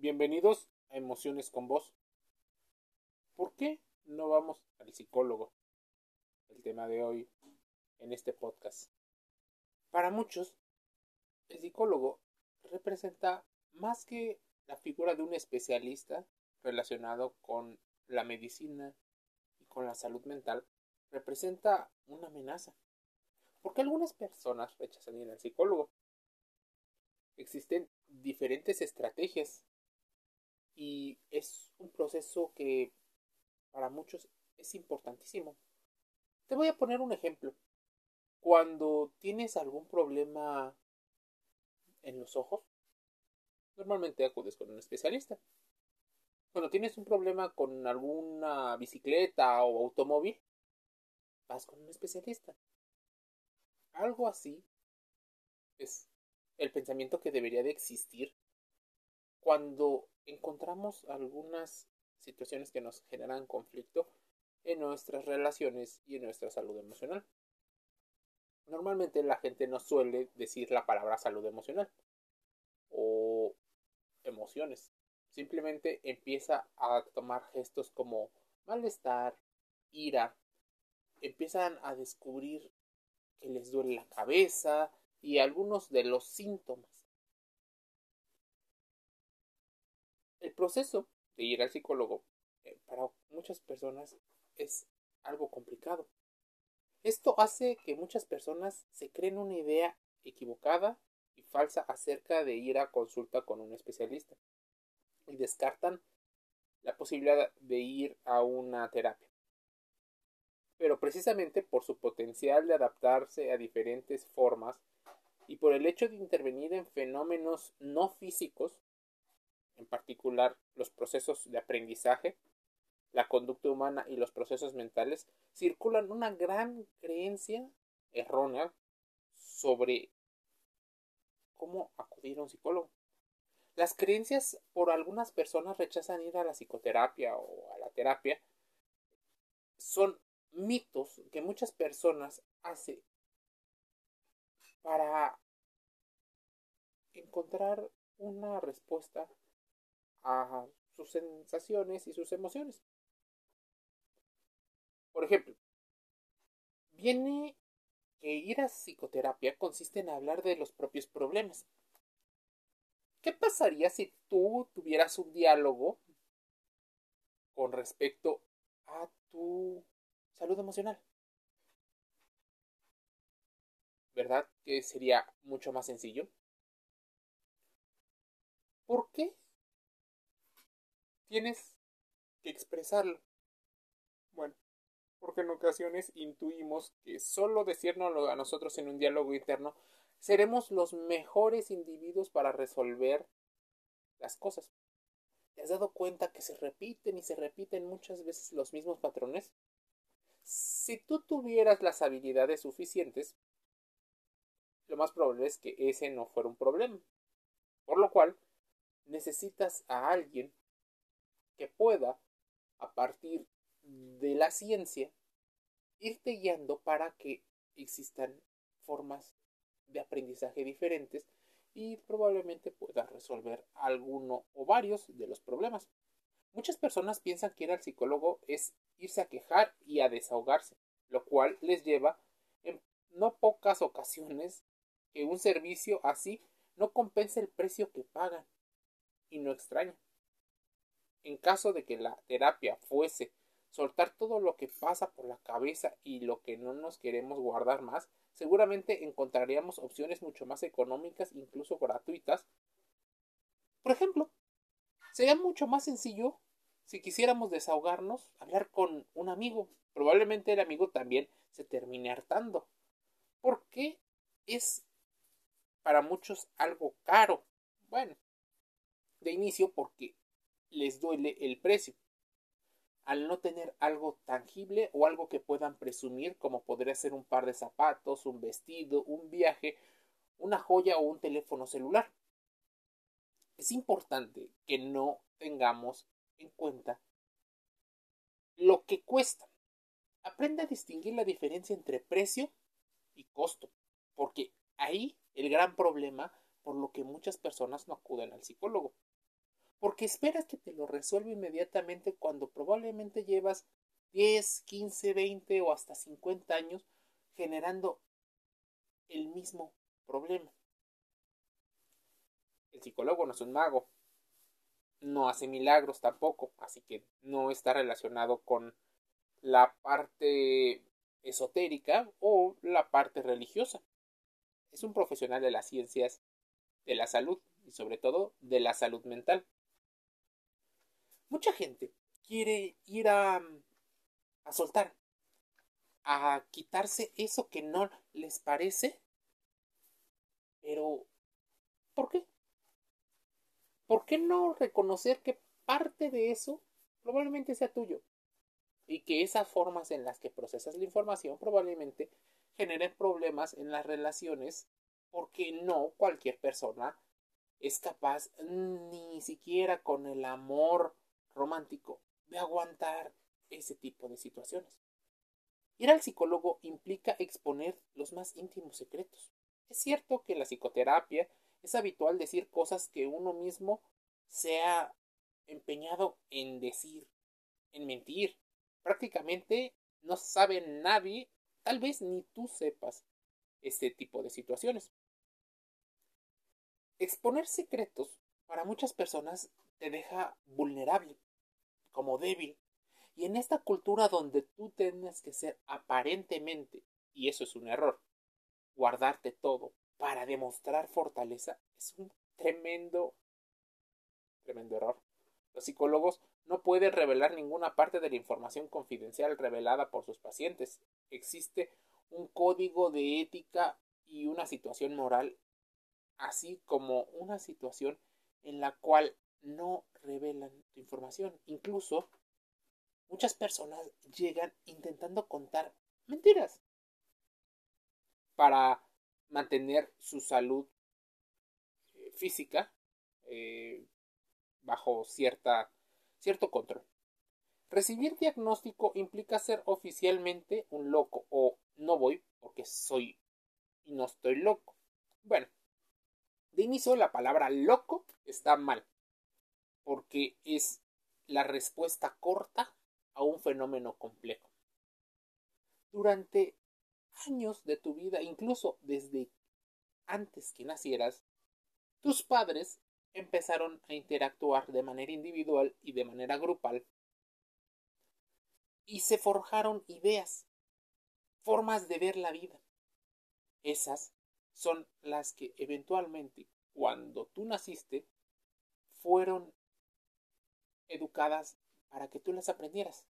Bienvenidos a Emociones con Vos. ¿Por qué no vamos al psicólogo? El tema de hoy en este podcast. Para muchos, el psicólogo representa más que la figura de un especialista relacionado con la medicina y con la salud mental, representa una amenaza. Porque algunas personas rechazan ir al psicólogo. Existen diferentes estrategias y es un proceso que para muchos es importantísimo. Te voy a poner un ejemplo. Cuando tienes algún problema en los ojos, normalmente acudes con un especialista. Cuando tienes un problema con alguna bicicleta o automóvil, vas con un especialista. Algo así es el pensamiento que debería de existir cuando encontramos algunas situaciones que nos generan conflicto en nuestras relaciones y en nuestra salud emocional. Normalmente la gente no suele decir la palabra salud emocional o emociones. Simplemente empieza a tomar gestos como malestar, ira. Empiezan a descubrir que les duele la cabeza y algunos de los síntomas El proceso de ir al psicólogo eh, para muchas personas es algo complicado. Esto hace que muchas personas se creen una idea equivocada y falsa acerca de ir a consulta con un especialista y descartan la posibilidad de ir a una terapia. Pero precisamente por su potencial de adaptarse a diferentes formas y por el hecho de intervenir en fenómenos no físicos, en particular los procesos de aprendizaje, la conducta humana y los procesos mentales, circulan una gran creencia errónea sobre cómo acudir a un psicólogo. Las creencias por algunas personas rechazan ir a la psicoterapia o a la terapia son mitos que muchas personas hacen para encontrar una respuesta a sus sensaciones y sus emociones. Por ejemplo, viene que ir a psicoterapia consiste en hablar de los propios problemas. ¿Qué pasaría si tú tuvieras un diálogo con respecto a tu salud emocional? ¿Verdad que sería mucho más sencillo? ¿Por qué tienes que expresarlo. Bueno, porque en ocasiones intuimos que solo decírnoslo a nosotros en un diálogo interno seremos los mejores individuos para resolver las cosas. ¿Te has dado cuenta que se repiten y se repiten muchas veces los mismos patrones? Si tú tuvieras las habilidades suficientes, lo más probable es que ese no fuera un problema. Por lo cual, necesitas a alguien que pueda, a partir de la ciencia, irte guiando para que existan formas de aprendizaje diferentes y probablemente puedas resolver alguno o varios de los problemas. Muchas personas piensan que ir al psicólogo es irse a quejar y a desahogarse, lo cual les lleva en no pocas ocasiones que un servicio así no compensa el precio que pagan. Y no extraña. En caso de que la terapia fuese soltar todo lo que pasa por la cabeza y lo que no nos queremos guardar más, seguramente encontraríamos opciones mucho más económicas, incluso gratuitas. Por ejemplo, sería mucho más sencillo si quisiéramos desahogarnos, hablar con un amigo. Probablemente el amigo también se termine hartando. ¿Por qué es para muchos algo caro? Bueno, de inicio porque les duele el precio. Al no tener algo tangible o algo que puedan presumir, como podría ser un par de zapatos, un vestido, un viaje, una joya o un teléfono celular. Es importante que no tengamos en cuenta lo que cuesta. Aprenda a distinguir la diferencia entre precio y costo, porque ahí el gran problema por lo que muchas personas no acuden al psicólogo porque esperas que te lo resuelva inmediatamente cuando probablemente llevas 10, 15, 20 o hasta 50 años generando el mismo problema. El psicólogo no es un mago, no hace milagros tampoco, así que no está relacionado con la parte esotérica o la parte religiosa. Es un profesional de las ciencias de la salud y sobre todo de la salud mental. Mucha gente quiere ir a, a soltar, a quitarse eso que no les parece, pero ¿por qué? ¿Por qué no reconocer que parte de eso probablemente sea tuyo? Y que esas formas en las que procesas la información probablemente generen problemas en las relaciones porque no cualquier persona es capaz ni siquiera con el amor romántico de aguantar ese tipo de situaciones. Ir al psicólogo implica exponer los más íntimos secretos. Es cierto que la psicoterapia es habitual decir cosas que uno mismo se ha empeñado en decir, en mentir. Prácticamente no sabe nadie, tal vez ni tú sepas este tipo de situaciones. Exponer secretos para muchas personas te deja vulnerable, como débil. Y en esta cultura donde tú tienes que ser aparentemente, y eso es un error, guardarte todo para demostrar fortaleza es un tremendo, tremendo error. Los psicólogos no pueden revelar ninguna parte de la información confidencial revelada por sus pacientes. Existe un código de ética y una situación moral, así como una situación en la cual no revelan tu información. Incluso muchas personas llegan intentando contar mentiras para mantener su salud eh, física eh, bajo cierta, cierto control. Recibir diagnóstico implica ser oficialmente un loco o no voy porque soy y no estoy loco. Bueno, de inicio la palabra loco está mal porque es la respuesta corta a un fenómeno complejo. Durante años de tu vida, incluso desde antes que nacieras, tus padres empezaron a interactuar de manera individual y de manera grupal y se forjaron ideas, formas de ver la vida. Esas son las que eventualmente, cuando tú naciste, fueron educadas para que tú las aprendieras.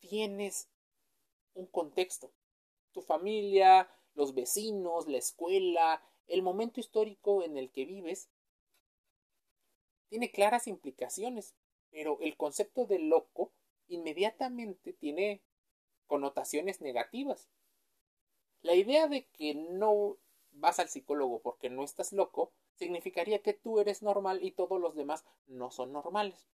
Tienes un contexto, tu familia, los vecinos, la escuela, el momento histórico en el que vives, tiene claras implicaciones, pero el concepto de loco inmediatamente tiene connotaciones negativas. La idea de que no vas al psicólogo porque no estás loco significaría que tú eres normal y todos los demás no son normales.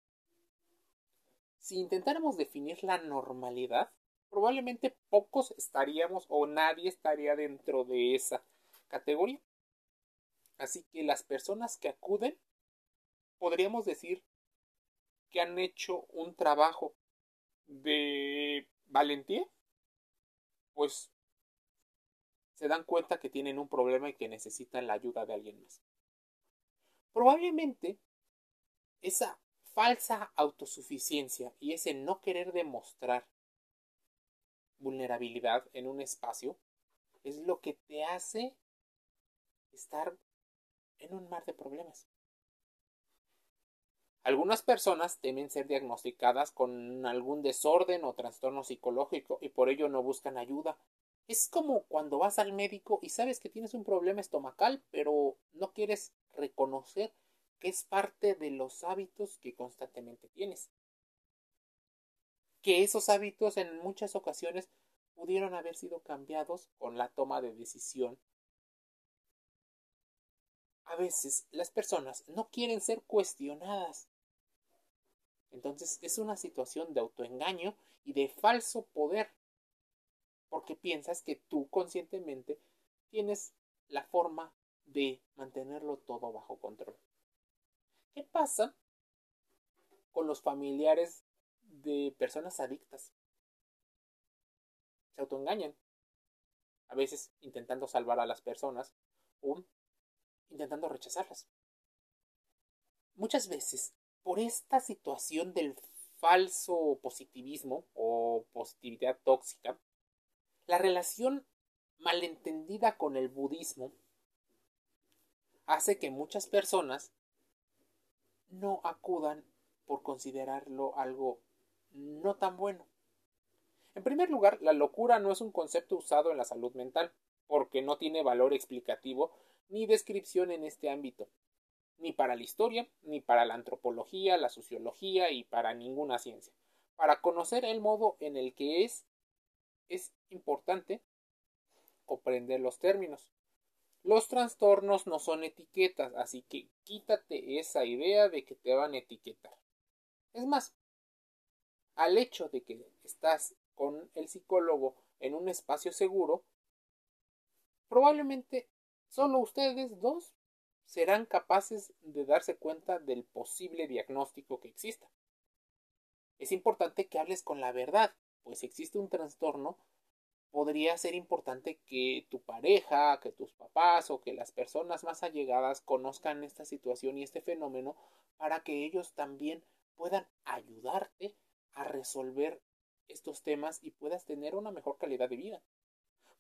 Si intentáramos definir la normalidad, probablemente pocos estaríamos o nadie estaría dentro de esa categoría. Así que las personas que acuden, podríamos decir que han hecho un trabajo de valentía, pues se dan cuenta que tienen un problema y que necesitan la ayuda de alguien más. Probablemente esa falsa autosuficiencia y ese no querer demostrar vulnerabilidad en un espacio es lo que te hace estar en un mar de problemas. Algunas personas temen ser diagnosticadas con algún desorden o trastorno psicológico y por ello no buscan ayuda. Es como cuando vas al médico y sabes que tienes un problema estomacal, pero no quieres reconocer que es parte de los hábitos que constantemente tienes que esos hábitos en muchas ocasiones pudieron haber sido cambiados con la toma de decisión. A veces las personas no quieren ser cuestionadas. Entonces es una situación de autoengaño y de falso poder, porque piensas que tú conscientemente tienes la forma de mantenerlo todo bajo control. ¿Qué pasa con los familiares de personas adictas? Se autoengañan. A veces intentando salvar a las personas o intentando rechazarlas. Muchas veces, por esta situación del falso positivismo o positividad tóxica, la relación malentendida con el budismo hace que muchas personas no acudan por considerarlo algo no tan bueno. En primer lugar, la locura no es un concepto usado en la salud mental, porque no tiene valor explicativo ni descripción en este ámbito, ni para la historia, ni para la antropología, la sociología y para ninguna ciencia. Para conocer el modo en el que es, es importante comprender los términos. Los trastornos no son etiquetas, así que quítate esa idea de que te van a etiquetar. Es más, al hecho de que estás con el psicólogo en un espacio seguro, probablemente solo ustedes dos serán capaces de darse cuenta del posible diagnóstico que exista. Es importante que hables con la verdad, pues si existe un trastorno, podría ser importante que tu pareja, que tus papás o que las personas más allegadas conozcan esta situación y este fenómeno para que ellos también puedan ayudarte a resolver estos temas y puedas tener una mejor calidad de vida.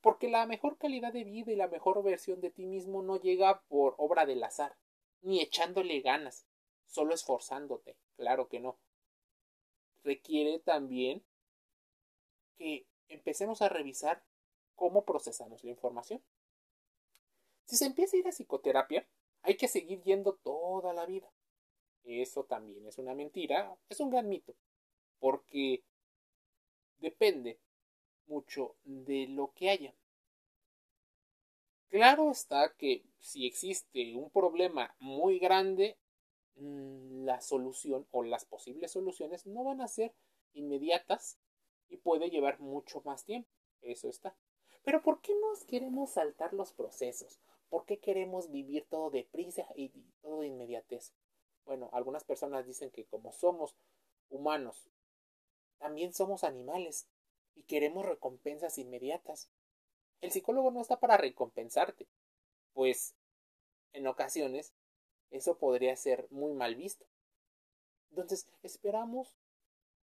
Porque la mejor calidad de vida y la mejor versión de ti mismo no llega por obra del azar, ni echándole ganas, solo esforzándote, claro que no. Requiere también que empecemos a revisar cómo procesamos la información. Si se empieza a ir a psicoterapia, hay que seguir yendo toda la vida. Eso también es una mentira, es un gran mito, porque depende mucho de lo que haya. Claro está que si existe un problema muy grande, mm, la solución o las posibles soluciones no van a ser inmediatas y puede llevar mucho más tiempo. Eso está. Pero ¿por qué nos queremos saltar los procesos? ¿Por qué queremos vivir todo deprisa y todo de inmediatez? Bueno, algunas personas dicen que como somos humanos, también somos animales y queremos recompensas inmediatas. El psicólogo no está para recompensarte, pues en ocasiones eso podría ser muy mal visto. Entonces esperamos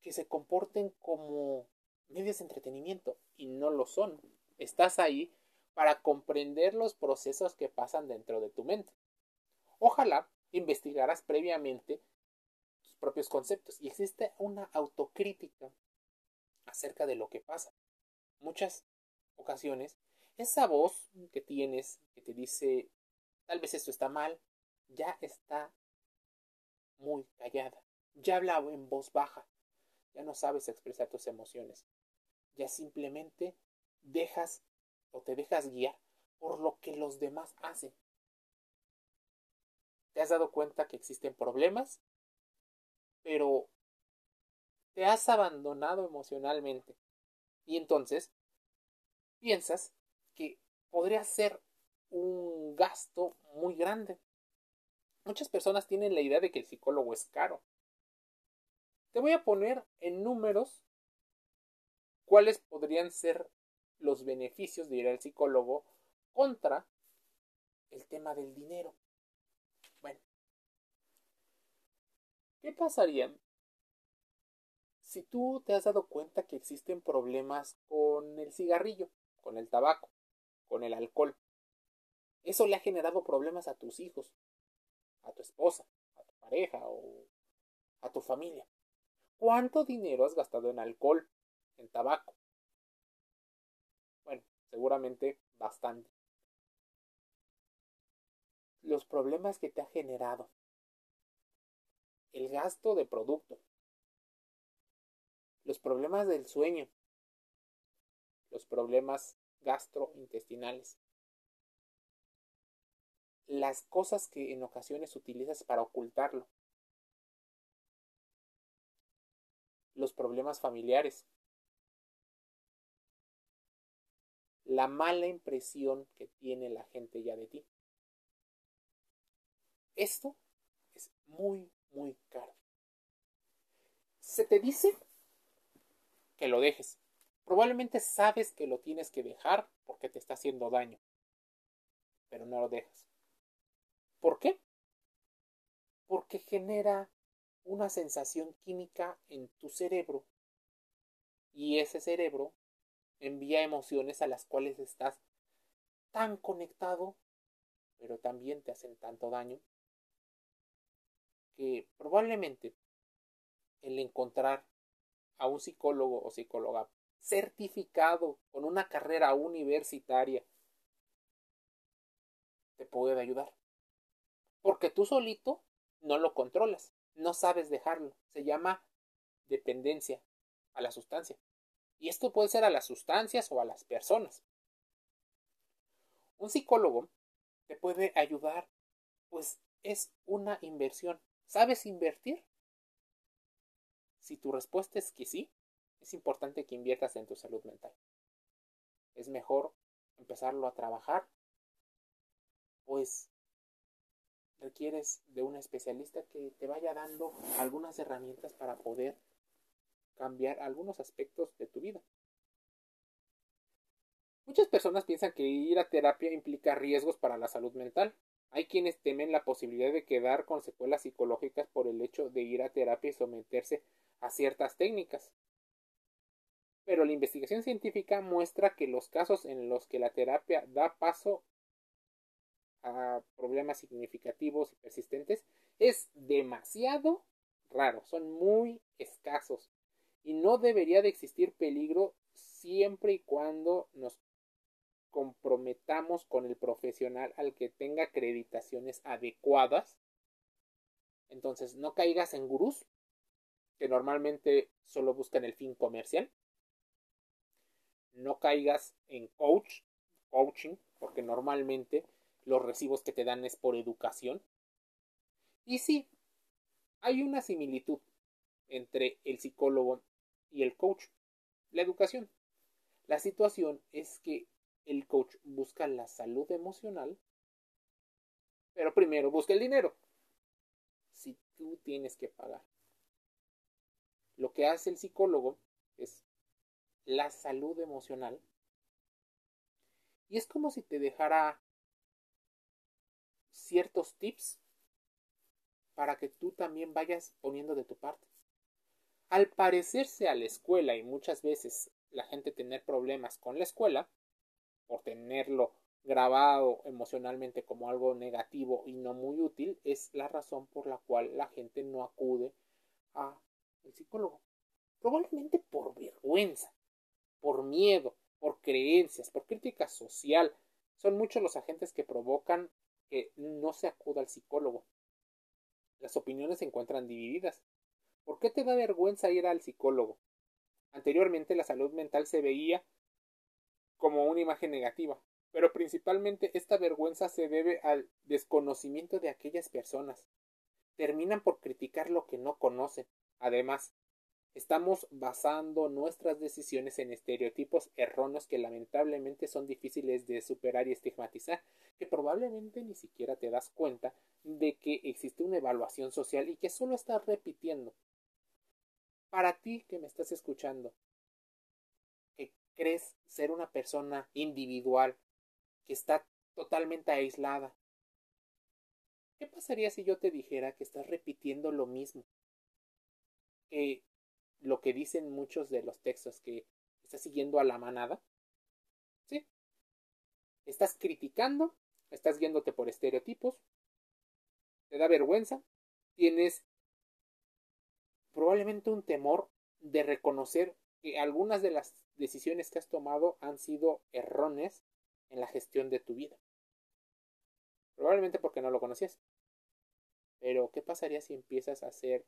que se comporten como medios de entretenimiento y no lo son. Estás ahí para comprender los procesos que pasan dentro de tu mente. Ojalá investigaras previamente tus propios conceptos y existe una autocrítica acerca de lo que pasa. Muchas ocasiones, esa voz que tienes que te dice tal vez esto está mal, ya está muy callada, ya habla en voz baja, ya no sabes expresar tus emociones, ya simplemente dejas o te dejas guiar por lo que los demás hacen. ¿Te has dado cuenta que existen problemas? Pero te has abandonado emocionalmente. Y entonces piensas que podría ser un gasto muy grande. Muchas personas tienen la idea de que el psicólogo es caro. Te voy a poner en números cuáles podrían ser los beneficios de ir al psicólogo contra el tema del dinero. Bueno, ¿qué pasaría si tú te has dado cuenta que existen problemas con el cigarrillo, con el tabaco, con el alcohol? Eso le ha generado problemas a tus hijos, a tu esposa, a tu pareja o a tu familia. ¿Cuánto dinero has gastado en alcohol, en tabaco? Bueno, seguramente bastante. Los problemas que te ha generado. El gasto de producto. Los problemas del sueño. Los problemas gastrointestinales. Las cosas que en ocasiones utilizas para ocultarlo. los problemas familiares, la mala impresión que tiene la gente ya de ti. Esto es muy, muy caro. Se te dice que lo dejes. Probablemente sabes que lo tienes que dejar porque te está haciendo daño, pero no lo dejas. ¿Por qué? Porque genera una sensación química en tu cerebro y ese cerebro envía emociones a las cuales estás tan conectado, pero también te hacen tanto daño, que probablemente el encontrar a un psicólogo o psicóloga certificado con una carrera universitaria te puede ayudar. Porque tú solito no lo controlas, no sabes dejarlo. Se llama dependencia a la sustancia. Y esto puede ser a las sustancias o a las personas. Un psicólogo te puede ayudar, pues es una inversión. ¿Sabes invertir? Si tu respuesta es que sí, es importante que inviertas en tu salud mental. Es mejor empezarlo a trabajar, pues requieres de un especialista que te vaya dando algunas herramientas para poder cambiar algunos aspectos de tu vida. Muchas personas piensan que ir a terapia implica riesgos para la salud mental. Hay quienes temen la posibilidad de quedar con secuelas psicológicas por el hecho de ir a terapia y someterse a ciertas técnicas. Pero la investigación científica muestra que los casos en los que la terapia da paso a problemas significativos y persistentes es demasiado raro, son muy escasos y no debería de existir peligro siempre y cuando nos comprometamos con el profesional al que tenga acreditaciones adecuadas. Entonces, no caigas en gurús, que normalmente solo buscan el fin comercial. No caigas en coach, coaching, porque normalmente los recibos que te dan es por educación. Y sí, hay una similitud entre el psicólogo y el coach. La educación. La situación es que el coach busca la salud emocional, pero primero busca el dinero. Si tú tienes que pagar. Lo que hace el psicólogo es la salud emocional. Y es como si te dejara ciertos tips para que tú también vayas poniendo de tu parte. Al parecerse a la escuela y muchas veces la gente tener problemas con la escuela, por tenerlo grabado emocionalmente como algo negativo y no muy útil, es la razón por la cual la gente no acude a el psicólogo. Probablemente por vergüenza, por miedo, por creencias, por crítica social. Son muchos los agentes que provocan que no se acuda al psicólogo. Las opiniones se encuentran divididas. ¿Por qué te da vergüenza ir al psicólogo? Anteriormente la salud mental se veía como una imagen negativa, pero principalmente esta vergüenza se debe al desconocimiento de aquellas personas. Terminan por criticar lo que no conocen. Además, estamos basando nuestras decisiones en estereotipos erróneos que lamentablemente son difíciles de superar y estigmatizar, que probablemente ni siquiera te das cuenta de que existe una evaluación social y que solo estás repitiendo. Para ti que me estás escuchando, que crees ser una persona individual, que está totalmente aislada, ¿qué pasaría si yo te dijera que estás repitiendo lo mismo? Que lo que dicen muchos de los textos, que estás siguiendo a la manada. ¿Sí? Estás criticando, estás guiándote por estereotipos, te da vergüenza, tienes probablemente un temor de reconocer que algunas de las decisiones que has tomado han sido erróneas en la gestión de tu vida. Probablemente porque no lo conocías. Pero, ¿qué pasaría si empiezas a hacer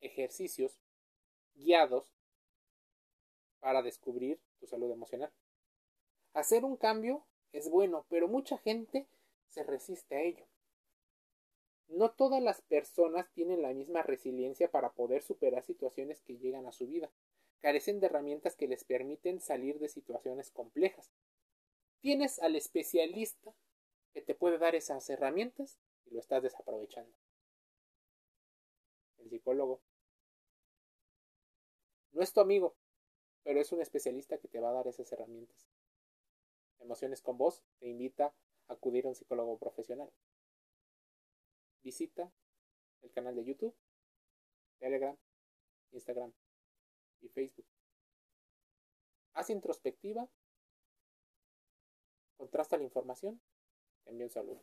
ejercicios guiados para descubrir tu salud emocional? Hacer un cambio es bueno, pero mucha gente se resiste a ello. No todas las personas tienen la misma resiliencia para poder superar situaciones que llegan a su vida. Carecen de herramientas que les permiten salir de situaciones complejas. Tienes al especialista que te puede dar esas herramientas y lo estás desaprovechando. psicólogo. No es tu amigo, pero es un especialista que te va a dar esas herramientas. Emociones con vos te invita a acudir a un psicólogo profesional. Visita el canal de YouTube, Telegram, Instagram y Facebook. Haz introspectiva, contrasta la información, te un saludo.